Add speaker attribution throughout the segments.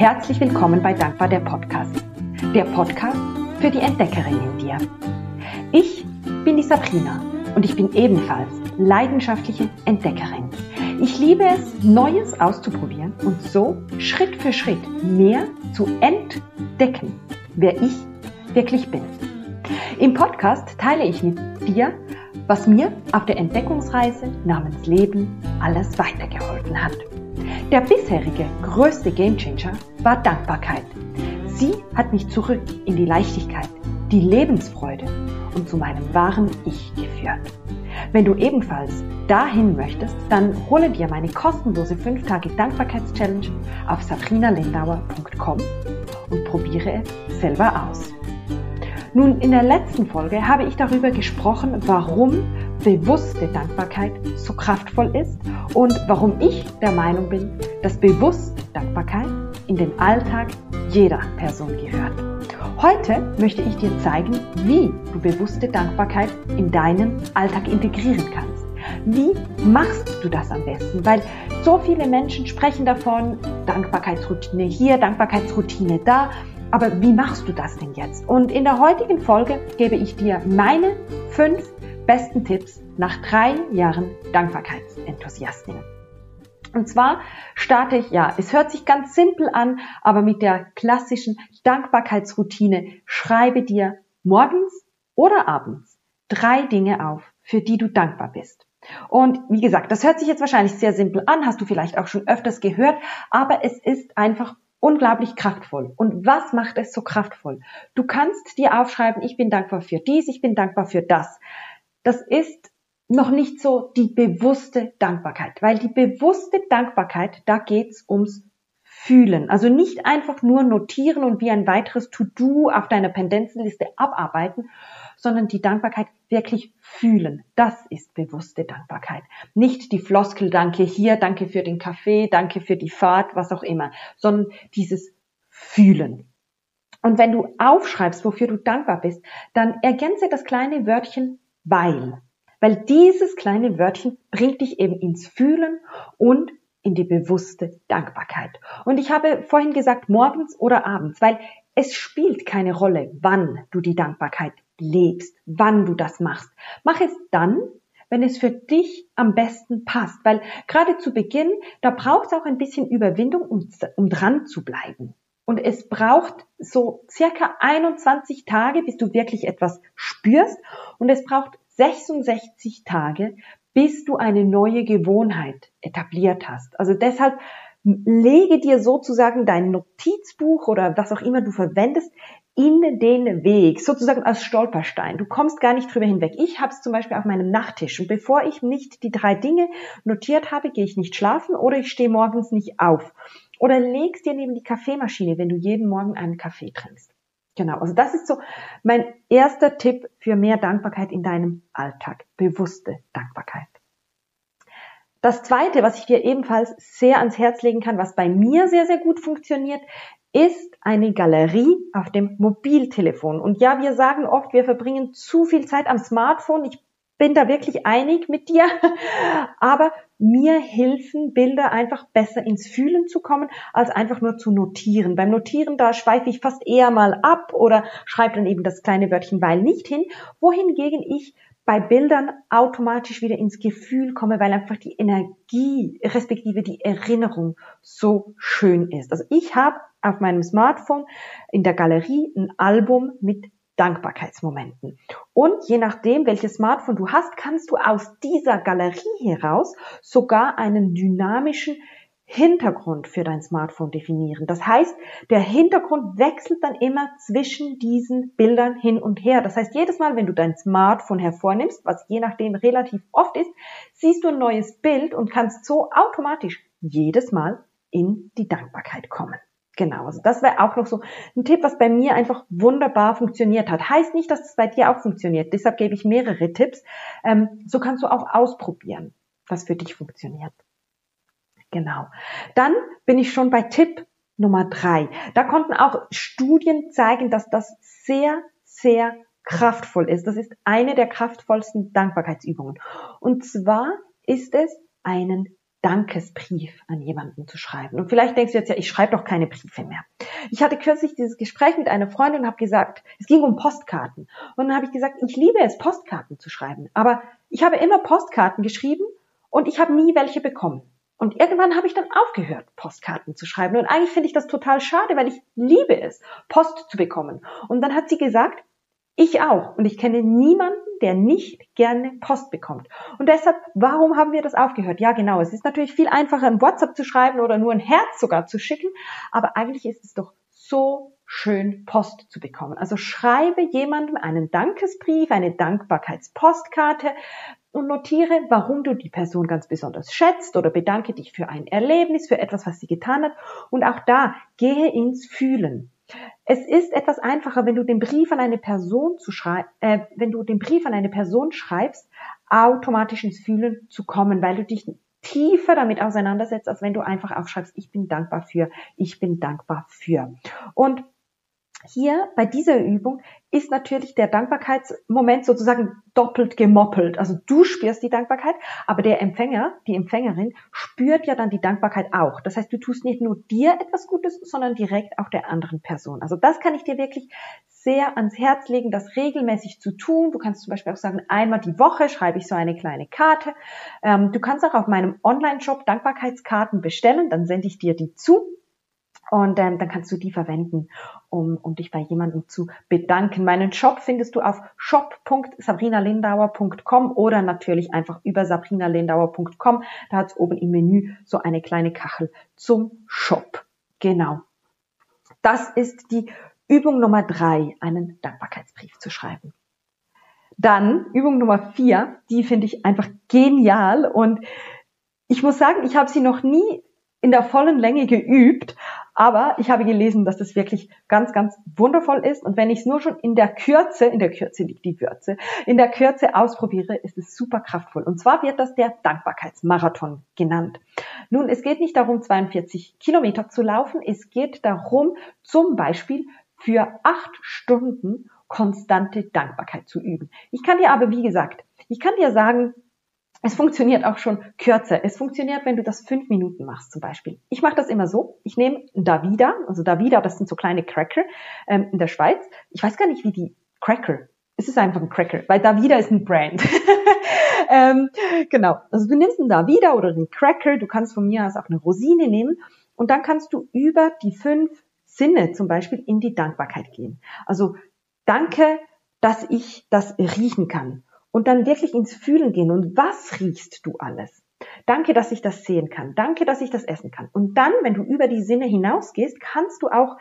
Speaker 1: herzlich willkommen bei Dankbar der Podcast. Der Podcast für die Entdeckerin in dir. Ich bin die Sabrina und ich bin ebenfalls leidenschaftliche Entdeckerin. Ich liebe es, Neues auszuprobieren und so Schritt für Schritt mehr zu entdecken, wer ich wirklich bin. Im Podcast teile ich mit dir, was mir auf der Entdeckungsreise namens Leben alles weitergeholfen hat. Der bisherige größte Gamechanger war Dankbarkeit. Sie hat mich zurück in die Leichtigkeit, die Lebensfreude und zu meinem wahren Ich geführt. Wenn du ebenfalls dahin möchtest, dann hole dir meine kostenlose 5 Tage Dankbarkeitschallenge auf sabrinalindauer.com und probiere es selber aus. Nun, in der letzten Folge habe ich darüber gesprochen, warum bewusste Dankbarkeit so kraftvoll ist und warum ich der Meinung bin, dass bewusste Dankbarkeit in den Alltag jeder Person gehört. Heute möchte ich dir zeigen, wie du bewusste Dankbarkeit in deinen Alltag integrieren kannst. Wie machst du das am besten? Weil so viele Menschen sprechen davon, Dankbarkeitsroutine hier, Dankbarkeitsroutine da. Aber wie machst du das denn jetzt? Und in der heutigen Folge gebe ich dir meine fünf besten Tipps nach drei Jahren Dankbarkeitsenthusiastin. Und zwar starte ich, ja, es hört sich ganz simpel an, aber mit der klassischen Dankbarkeitsroutine schreibe dir morgens oder abends drei Dinge auf, für die du dankbar bist. Und wie gesagt, das hört sich jetzt wahrscheinlich sehr simpel an, hast du vielleicht auch schon öfters gehört, aber es ist einfach unglaublich kraftvoll. Und was macht es so kraftvoll? Du kannst dir aufschreiben, ich bin dankbar für dies, ich bin dankbar für das. Das ist noch nicht so die bewusste Dankbarkeit, weil die bewusste Dankbarkeit, da geht's ums Fühlen. Also nicht einfach nur notieren und wie ein weiteres To-Do auf deiner Pendenzenliste abarbeiten, sondern die Dankbarkeit wirklich fühlen. Das ist bewusste Dankbarkeit. Nicht die Floskel, danke hier, danke für den Kaffee, danke für die Fahrt, was auch immer, sondern dieses Fühlen. Und wenn du aufschreibst, wofür du dankbar bist, dann ergänze das kleine Wörtchen weil. Weil dieses kleine Wörtchen bringt dich eben ins Fühlen und in die bewusste Dankbarkeit. Und ich habe vorhin gesagt, morgens oder abends, weil es spielt keine Rolle, wann du die Dankbarkeit lebst, wann du das machst. Mach es dann, wenn es für dich am besten passt, weil gerade zu Beginn, da braucht es auch ein bisschen Überwindung, um, um dran zu bleiben. Und es braucht so circa 21 Tage, bis du wirklich etwas spürst. Und es braucht 66 Tage, bis du eine neue Gewohnheit etabliert hast. Also deshalb lege dir sozusagen dein Notizbuch oder was auch immer du verwendest in den Weg, sozusagen als Stolperstein. Du kommst gar nicht drüber hinweg. Ich habe es zum Beispiel auf meinem Nachttisch und bevor ich nicht die drei Dinge notiert habe, gehe ich nicht schlafen oder ich stehe morgens nicht auf. Oder legst dir neben die Kaffeemaschine, wenn du jeden Morgen einen Kaffee trinkst. Genau, also das ist so mein erster Tipp für mehr Dankbarkeit in deinem Alltag. Bewusste Dankbarkeit. Das zweite, was ich dir ebenfalls sehr ans Herz legen kann, was bei mir sehr, sehr gut funktioniert, ist eine Galerie auf dem Mobiltelefon. Und ja, wir sagen oft, wir verbringen zu viel Zeit am Smartphone. Ich bin da wirklich einig mit dir. Aber mir helfen Bilder einfach besser ins Fühlen zu kommen, als einfach nur zu notieren. Beim Notieren, da schweife ich fast eher mal ab oder schreibe dann eben das kleine Wörtchen weil nicht hin, wohingegen ich bei Bildern automatisch wieder ins Gefühl komme, weil einfach die Energie, respektive die Erinnerung so schön ist. Also ich habe auf meinem Smartphone in der Galerie ein Album mit Dankbarkeitsmomenten. Und je nachdem, welches Smartphone du hast, kannst du aus dieser Galerie heraus sogar einen dynamischen Hintergrund für dein Smartphone definieren. Das heißt, der Hintergrund wechselt dann immer zwischen diesen Bildern hin und her. Das heißt, jedes Mal, wenn du dein Smartphone hervornimmst, was je nachdem relativ oft ist, siehst du ein neues Bild und kannst so automatisch jedes Mal in die Dankbarkeit kommen. Genau, also das wäre auch noch so ein Tipp, was bei mir einfach wunderbar funktioniert hat. Heißt nicht, dass es bei dir auch funktioniert. Deshalb gebe ich mehrere Tipps. Ähm, so kannst du auch ausprobieren, was für dich funktioniert. Genau. Dann bin ich schon bei Tipp Nummer drei. Da konnten auch Studien zeigen, dass das sehr, sehr kraftvoll ist. Das ist eine der kraftvollsten Dankbarkeitsübungen. Und zwar ist es einen Dankesbrief an jemanden zu schreiben. Und vielleicht denkst du jetzt ja, ich schreibe doch keine Briefe mehr. Ich hatte kürzlich dieses Gespräch mit einer Freundin und habe gesagt, es ging um Postkarten. Und dann habe ich gesagt, ich liebe es, Postkarten zu schreiben. Aber ich habe immer Postkarten geschrieben und ich habe nie welche bekommen. Und irgendwann habe ich dann aufgehört, Postkarten zu schreiben. Und eigentlich finde ich das total schade, weil ich liebe es, Post zu bekommen. Und dann hat sie gesagt, ich auch. Und ich kenne niemanden, der nicht gerne Post bekommt. Und deshalb, warum haben wir das aufgehört? Ja, genau. Es ist natürlich viel einfacher, ein WhatsApp zu schreiben oder nur ein Herz sogar zu schicken. Aber eigentlich ist es doch so schön, Post zu bekommen. Also schreibe jemandem einen Dankesbrief, eine Dankbarkeitspostkarte und notiere, warum du die Person ganz besonders schätzt oder bedanke dich für ein Erlebnis, für etwas, was sie getan hat. Und auch da gehe ins Fühlen. Es ist etwas einfacher, wenn du den Brief an eine Person zu schreiben, äh, wenn du den Brief an eine Person schreibst, automatisch ins Fühlen zu kommen, weil du dich tiefer damit auseinandersetzt, als wenn du einfach aufschreibst, ich bin dankbar für, ich bin dankbar für. Und hier bei dieser Übung ist natürlich der Dankbarkeitsmoment sozusagen doppelt gemoppelt. Also du spürst die Dankbarkeit, aber der Empfänger, die Empfängerin spürt ja dann die Dankbarkeit auch. Das heißt, du tust nicht nur dir etwas Gutes, sondern direkt auch der anderen Person. Also das kann ich dir wirklich sehr ans Herz legen, das regelmäßig zu tun. Du kannst zum Beispiel auch sagen, einmal die Woche schreibe ich so eine kleine Karte. Ähm, du kannst auch auf meinem Online-Shop Dankbarkeitskarten bestellen, dann sende ich dir die zu und ähm, dann kannst du die verwenden, um, um dich bei jemandem zu bedanken. Meinen Shop findest du auf shop.sabrinalindauer.com oder natürlich einfach über sabrinalindauer.com. Da hat es oben im Menü so eine kleine Kachel zum Shop. Genau. Das ist die Übung Nummer drei, einen Dankbarkeitsbrief zu schreiben. Dann Übung Nummer vier, die finde ich einfach genial und ich muss sagen, ich habe sie noch nie in der vollen Länge geübt, aber ich habe gelesen, dass das wirklich ganz, ganz wundervoll ist. Und wenn ich es nur schon in der Kürze, in der Kürze liegt die Würze, in der Kürze ausprobiere, ist es super kraftvoll. Und zwar wird das der Dankbarkeitsmarathon genannt. Nun, es geht nicht darum, 42 Kilometer zu laufen. Es geht darum, zum Beispiel für acht Stunden konstante Dankbarkeit zu üben. Ich kann dir aber, wie gesagt, ich kann dir sagen, es funktioniert auch schon kürzer. Es funktioniert, wenn du das fünf Minuten machst zum Beispiel. Ich mache das immer so. Ich nehme Davida, also Davida, das sind so kleine Cracker ähm, in der Schweiz. Ich weiß gar nicht, wie die Cracker. Es ist einfach ein Cracker, weil Davida ist ein Brand. ähm, genau. Also du nimmst einen Davida oder einen Cracker. Du kannst von mir aus auch eine Rosine nehmen und dann kannst du über die fünf Sinne zum Beispiel in die Dankbarkeit gehen. Also danke, dass ich das riechen kann und dann wirklich ins Fühlen gehen. Und was riechst du alles? Danke, dass ich das sehen kann. Danke, dass ich das essen kann. Und dann, wenn du über die Sinne hinausgehst, kannst du auch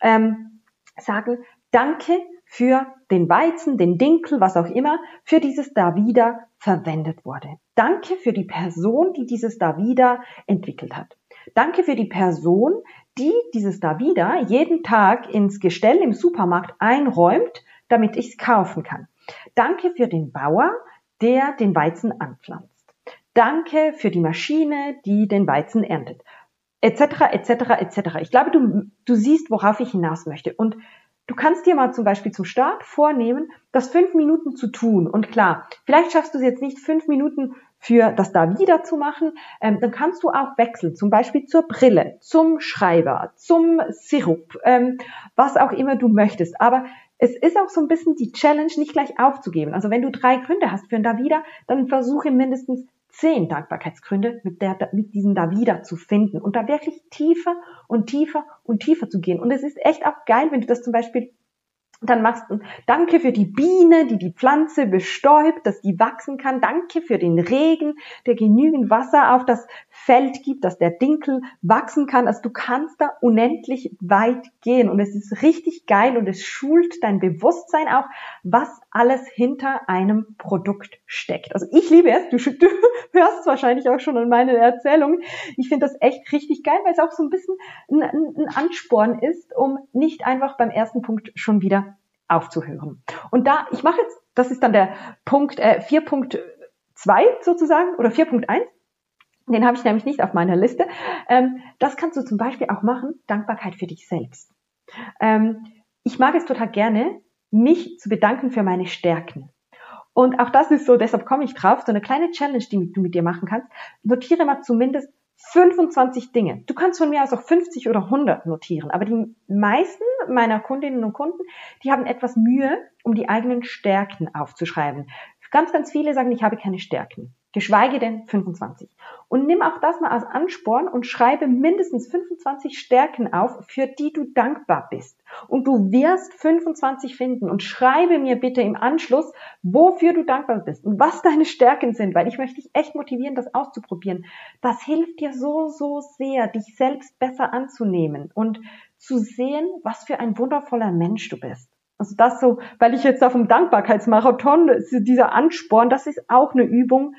Speaker 1: ähm, sagen, danke für den Weizen, den Dinkel, was auch immer, für dieses da wieder verwendet wurde. Danke für die Person, die dieses da wieder entwickelt hat. Danke für die Person, die dieses da wieder jeden Tag ins Gestell im Supermarkt einräumt, damit ich es kaufen kann. Danke für den Bauer, der den Weizen anpflanzt. Danke für die Maschine, die den Weizen erntet. Etc., etc., etc. Ich glaube, du, du siehst, worauf ich hinaus möchte. Und du kannst dir mal zum Beispiel zum Start vornehmen, das fünf Minuten zu tun. Und klar, vielleicht schaffst du es jetzt nicht fünf Minuten für das da wieder zu machen, ähm, dann kannst du auch wechseln, zum Beispiel zur Brille, zum Schreiber, zum Sirup, ähm, was auch immer du möchtest. Aber es ist auch so ein bisschen die Challenge, nicht gleich aufzugeben. Also wenn du drei Gründe hast für ein Davida, dann versuche mindestens zehn Dankbarkeitsgründe mit, der, mit diesem Davida zu finden und da wirklich tiefer und tiefer und tiefer zu gehen. Und es ist echt auch geil, wenn du das zum Beispiel dann machst du Danke für die Biene, die die Pflanze bestäubt, dass die wachsen kann. Danke für den Regen, der genügend Wasser auf das Feld gibt, dass der Dinkel wachsen kann. Also du kannst da unendlich weit gehen und es ist richtig geil und es schult dein Bewusstsein auch, was alles hinter einem Produkt steckt. Also ich liebe es. Du, du hörst es wahrscheinlich auch schon in meinen Erzählungen. Ich finde das echt richtig geil, weil es auch so ein bisschen ein, ein Ansporn ist, um nicht einfach beim ersten Punkt schon wieder aufzuhören. Und da, ich mache jetzt, das ist dann der Punkt äh, 4.2 sozusagen oder 4.1. Den habe ich nämlich nicht auf meiner Liste. Ähm, das kannst du zum Beispiel auch machen, Dankbarkeit für dich selbst. Ähm, ich mag es total gerne, mich zu bedanken für meine Stärken. Und auch das ist so, deshalb komme ich drauf, so eine kleine Challenge, die du mit dir machen kannst. Notiere mal zumindest 25 Dinge. Du kannst von mir aus auch 50 oder 100 notieren, aber die meisten meiner Kundinnen und Kunden, die haben etwas Mühe, um die eigenen Stärken aufzuschreiben. Ganz, ganz viele sagen, ich habe keine Stärken geschweige denn 25. Und nimm auch das mal als Ansporn und schreibe mindestens 25 Stärken auf, für die du dankbar bist. Und du wirst 25 finden und schreibe mir bitte im Anschluss, wofür du dankbar bist und was deine Stärken sind, weil ich möchte dich echt motivieren, das auszuprobieren. Das hilft dir so, so sehr, dich selbst besser anzunehmen und zu sehen, was für ein wundervoller Mensch du bist. Also das so, weil ich jetzt auf dem Dankbarkeitsmarathon, dieser Ansporn, das ist auch eine Übung,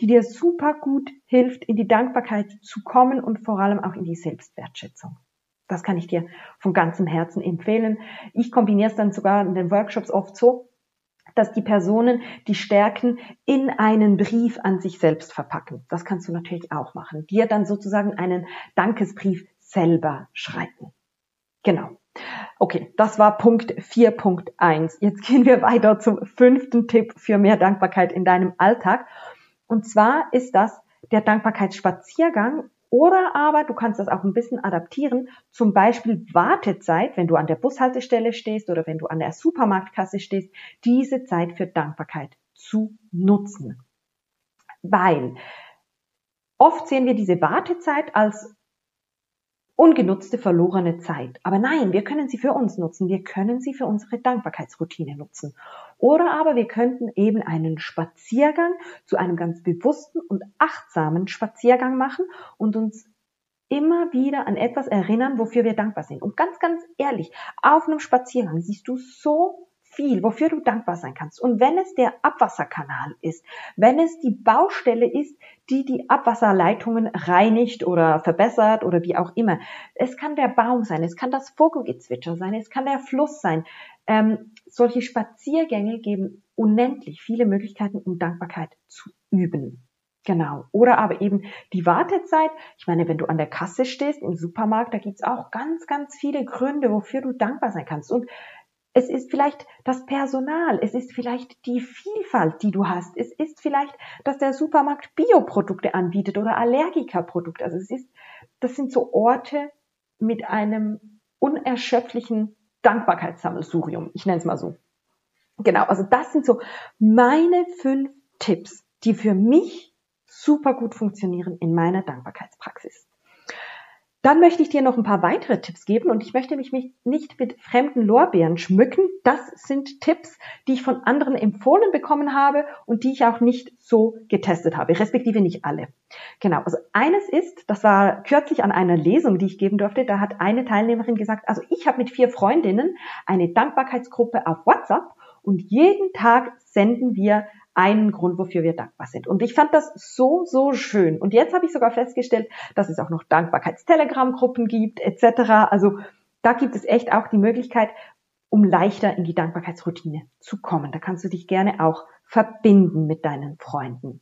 Speaker 1: die dir super gut hilft, in die Dankbarkeit zu kommen und vor allem auch in die Selbstwertschätzung. Das kann ich dir von ganzem Herzen empfehlen. Ich kombiniere es dann sogar in den Workshops oft so, dass die Personen die Stärken in einen Brief an sich selbst verpacken. Das kannst du natürlich auch machen. Dir dann sozusagen einen Dankesbrief selber schreiben. Genau. Okay, das war Punkt 4.1. Jetzt gehen wir weiter zum fünften Tipp für mehr Dankbarkeit in deinem Alltag. Und zwar ist das der Dankbarkeitsspaziergang oder aber du kannst das auch ein bisschen adaptieren, zum Beispiel Wartezeit, wenn du an der Bushaltestelle stehst oder wenn du an der Supermarktkasse stehst, diese Zeit für Dankbarkeit zu nutzen. Weil oft sehen wir diese Wartezeit als ungenutzte, verlorene Zeit. Aber nein, wir können sie für uns nutzen. Wir können sie für unsere Dankbarkeitsroutine nutzen. Oder aber wir könnten eben einen Spaziergang zu einem ganz bewussten und achtsamen Spaziergang machen und uns immer wieder an etwas erinnern, wofür wir dankbar sind. Und ganz, ganz ehrlich, auf einem Spaziergang siehst du so viel, wofür du dankbar sein kannst. Und wenn es der Abwasserkanal ist, wenn es die Baustelle ist, die die Abwasserleitungen reinigt oder verbessert oder wie auch immer. Es kann der Baum sein, es kann das Vogelgezwitscher sein, es kann der Fluss sein. Ähm, solche Spaziergänge geben unendlich viele Möglichkeiten, um Dankbarkeit zu üben. Genau. Oder aber eben die Wartezeit. Ich meine, wenn du an der Kasse stehst im Supermarkt, da gibt's auch ganz, ganz viele Gründe, wofür du dankbar sein kannst. Und es ist vielleicht das Personal, es ist vielleicht die Vielfalt, die du hast. Es ist vielleicht, dass der Supermarkt Bioprodukte anbietet oder Allergikerprodukte. Also es ist, das sind so Orte mit einem unerschöpflichen Dankbarkeitssammelsurium. Ich nenne es mal so. Genau, also das sind so meine fünf Tipps, die für mich super gut funktionieren in meiner Dankbarkeitspraxis. Dann möchte ich dir noch ein paar weitere Tipps geben und ich möchte mich nicht mit fremden Lorbeeren schmücken. Das sind Tipps, die ich von anderen empfohlen bekommen habe und die ich auch nicht so getestet habe, respektive nicht alle. Genau, also eines ist, das war kürzlich an einer Lesung, die ich geben durfte, da hat eine Teilnehmerin gesagt, also ich habe mit vier Freundinnen eine Dankbarkeitsgruppe auf WhatsApp und jeden Tag senden wir einen Grund, wofür wir dankbar sind. Und ich fand das so, so schön. Und jetzt habe ich sogar festgestellt, dass es auch noch Dankbarkeitstelegram-Gruppen gibt, etc. Also da gibt es echt auch die Möglichkeit, um leichter in die Dankbarkeitsroutine zu kommen. Da kannst du dich gerne auch verbinden mit deinen Freunden.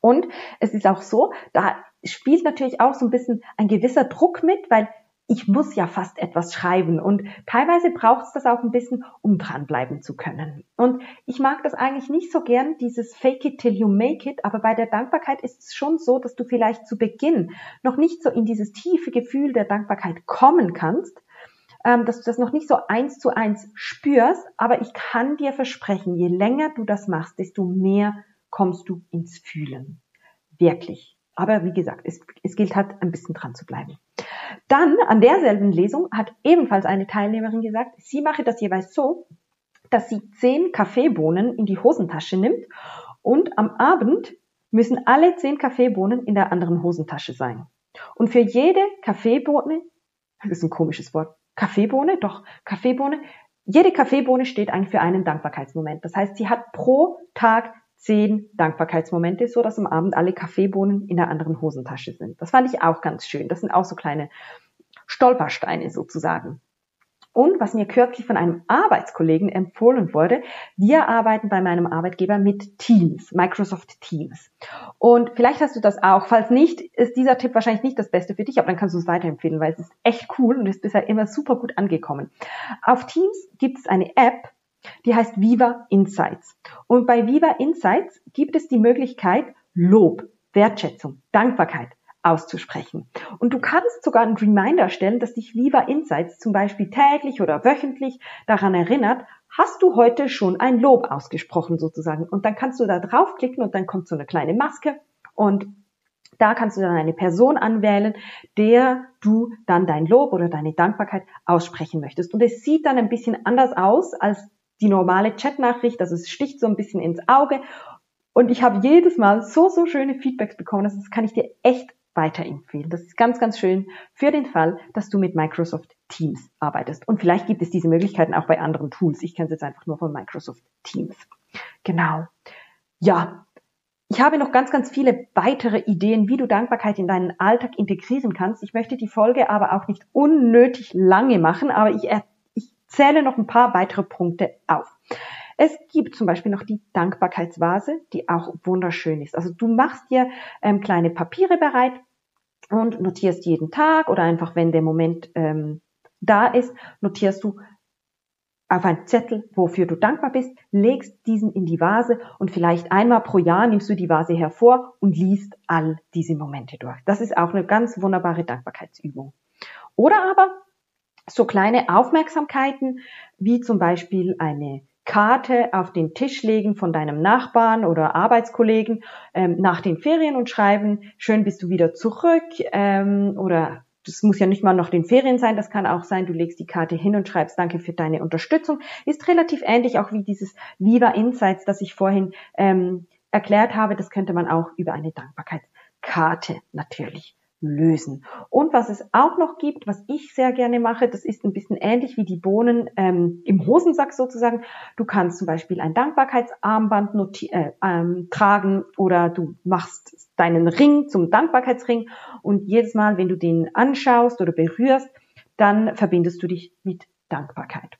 Speaker 1: Und es ist auch so, da spielt natürlich auch so ein bisschen ein gewisser Druck mit, weil ich muss ja fast etwas schreiben und teilweise braucht es das auch ein bisschen, um dranbleiben zu können. Und ich mag das eigentlich nicht so gern, dieses Fake it till you make it, aber bei der Dankbarkeit ist es schon so, dass du vielleicht zu Beginn noch nicht so in dieses tiefe Gefühl der Dankbarkeit kommen kannst, ähm, dass du das noch nicht so eins zu eins spürst, aber ich kann dir versprechen, je länger du das machst, desto mehr kommst du ins Fühlen. Wirklich. Aber wie gesagt, es, es gilt halt ein bisschen dran zu bleiben. Dann an derselben Lesung hat ebenfalls eine Teilnehmerin gesagt, sie mache das jeweils so, dass sie zehn Kaffeebohnen in die Hosentasche nimmt und am Abend müssen alle zehn Kaffeebohnen in der anderen Hosentasche sein. Und für jede Kaffeebohne, das ist ein komisches Wort, Kaffeebohne, doch, Kaffeebohne, jede Kaffeebohne steht eigentlich für einen Dankbarkeitsmoment. Das heißt, sie hat pro Tag zehn Dankbarkeitsmomente, so dass am Abend alle Kaffeebohnen in der anderen Hosentasche sind. Das fand ich auch ganz schön. Das sind auch so kleine Stolpersteine sozusagen. Und was mir kürzlich von einem Arbeitskollegen empfohlen wurde, wir arbeiten bei meinem Arbeitgeber mit Teams, Microsoft Teams. Und vielleicht hast du das auch. Falls nicht, ist dieser Tipp wahrscheinlich nicht das Beste für dich, aber dann kannst du es weiterempfehlen, weil es ist echt cool und ist bisher immer super gut angekommen. Auf Teams gibt es eine App, Die heißt Viva Insights. Und bei Viva Insights gibt es die Möglichkeit, Lob, Wertschätzung, Dankbarkeit auszusprechen. Und du kannst sogar einen Reminder stellen, dass dich Viva Insights zum Beispiel täglich oder wöchentlich daran erinnert, hast du heute schon ein Lob ausgesprochen sozusagen. Und dann kannst du da draufklicken und dann kommt so eine kleine Maske und da kannst du dann eine Person anwählen, der du dann dein Lob oder deine Dankbarkeit aussprechen möchtest. Und es sieht dann ein bisschen anders aus als die normale Chatnachricht, also es sticht so ein bisschen ins Auge. Und ich habe jedes Mal so, so schöne Feedbacks bekommen, das kann ich dir echt weiterempfehlen. Das ist ganz, ganz schön für den Fall, dass du mit Microsoft Teams arbeitest. Und vielleicht gibt es diese Möglichkeiten auch bei anderen Tools. Ich kenne es jetzt einfach nur von Microsoft Teams. Genau. Ja. Ich habe noch ganz, ganz viele weitere Ideen, wie du Dankbarkeit in deinen Alltag integrieren kannst. Ich möchte die Folge aber auch nicht unnötig lange machen, aber ich, ich zähle noch ein paar weitere Punkte auf. Es gibt zum Beispiel noch die Dankbarkeitsvase, die auch wunderschön ist. Also du machst dir ähm, kleine Papiere bereit und notierst jeden Tag oder einfach, wenn der Moment ähm, da ist, notierst du auf einen Zettel, wofür du dankbar bist, legst diesen in die Vase und vielleicht einmal pro Jahr nimmst du die Vase hervor und liest all diese Momente durch. Das ist auch eine ganz wunderbare Dankbarkeitsübung. Oder aber so kleine Aufmerksamkeiten, wie zum Beispiel eine Karte auf den Tisch legen von deinem Nachbarn oder Arbeitskollegen ähm, nach den Ferien und schreiben, schön bist du wieder zurück ähm, oder das muss ja nicht mal noch den Ferien sein, das kann auch sein, du legst die Karte hin und schreibst Danke für deine Unterstützung. Ist relativ ähnlich auch wie dieses Viva Insights, das ich vorhin ähm, erklärt habe. Das könnte man auch über eine Dankbarkeitskarte natürlich lösen. Und was es auch noch gibt, was ich sehr gerne mache, das ist ein bisschen ähnlich wie die Bohnen ähm, im Hosensack sozusagen. Du kannst zum Beispiel ein Dankbarkeitsarmband äh, ähm, tragen oder du machst deinen Ring zum Dankbarkeitsring und jedes Mal, wenn du den anschaust oder berührst, dann verbindest du dich mit Dankbarkeit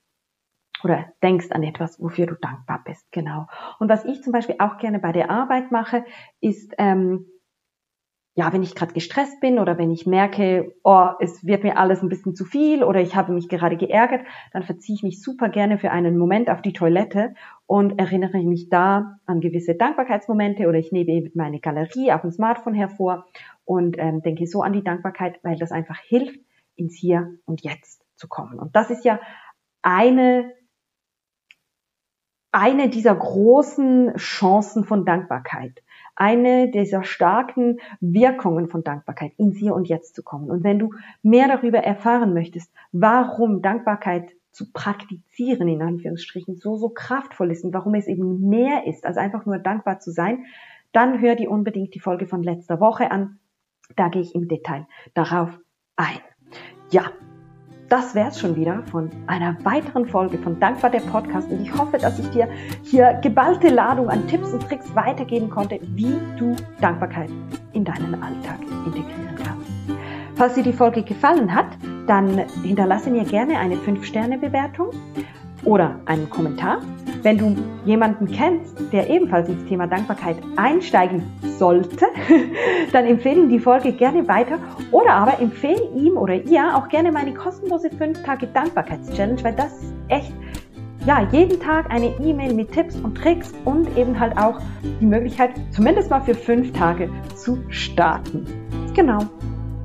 Speaker 1: oder denkst an etwas, wofür du dankbar bist. Genau. Und was ich zum Beispiel auch gerne bei der Arbeit mache, ist ähm, ja, wenn ich gerade gestresst bin oder wenn ich merke, oh, es wird mir alles ein bisschen zu viel oder ich habe mich gerade geärgert, dann verziehe ich mich super gerne für einen Moment auf die Toilette und erinnere mich da an gewisse Dankbarkeitsmomente oder ich nehme eben meine Galerie auf dem Smartphone hervor und ähm, denke so an die Dankbarkeit, weil das einfach hilft, ins Hier und Jetzt zu kommen. Und das ist ja eine eine dieser großen Chancen von Dankbarkeit eine dieser starken Wirkungen von Dankbarkeit, ins Hier und Jetzt zu kommen. Und wenn du mehr darüber erfahren möchtest, warum Dankbarkeit zu praktizieren, in Anführungsstrichen, so, so kraftvoll ist und warum es eben mehr ist, als einfach nur dankbar zu sein, dann hör dir unbedingt die Folge von letzter Woche an. Da gehe ich im Detail darauf ein. Ja, das wäre es schon wieder von einer weiteren Folge von Dankbar der Podcast und ich hoffe, dass ich dir hier geballte Ladung an Tipps und Tricks weitergeben konnte, wie du Dankbarkeit in deinen Alltag integrieren kannst. Falls dir die Folge gefallen hat, dann hinterlasse mir gerne eine 5-Sterne-Bewertung oder einen Kommentar. Wenn du jemanden kennst, der ebenfalls ins Thema Dankbarkeit einsteigen sollte, dann empfehle ihm die Folge gerne weiter oder aber empfehle ihm oder ihr auch gerne meine kostenlose 5 Tage Dankbarkeitschallenge, weil das ist echt ja, jeden Tag eine E-Mail mit Tipps und Tricks und eben halt auch die Möglichkeit, zumindest mal für fünf Tage zu starten. Genau.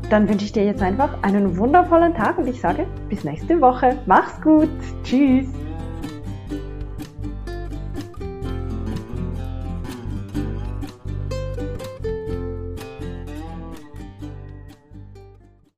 Speaker 1: Dann wünsche ich dir jetzt einfach einen wundervollen Tag und ich sage bis nächste Woche. Mach's gut. Tschüss.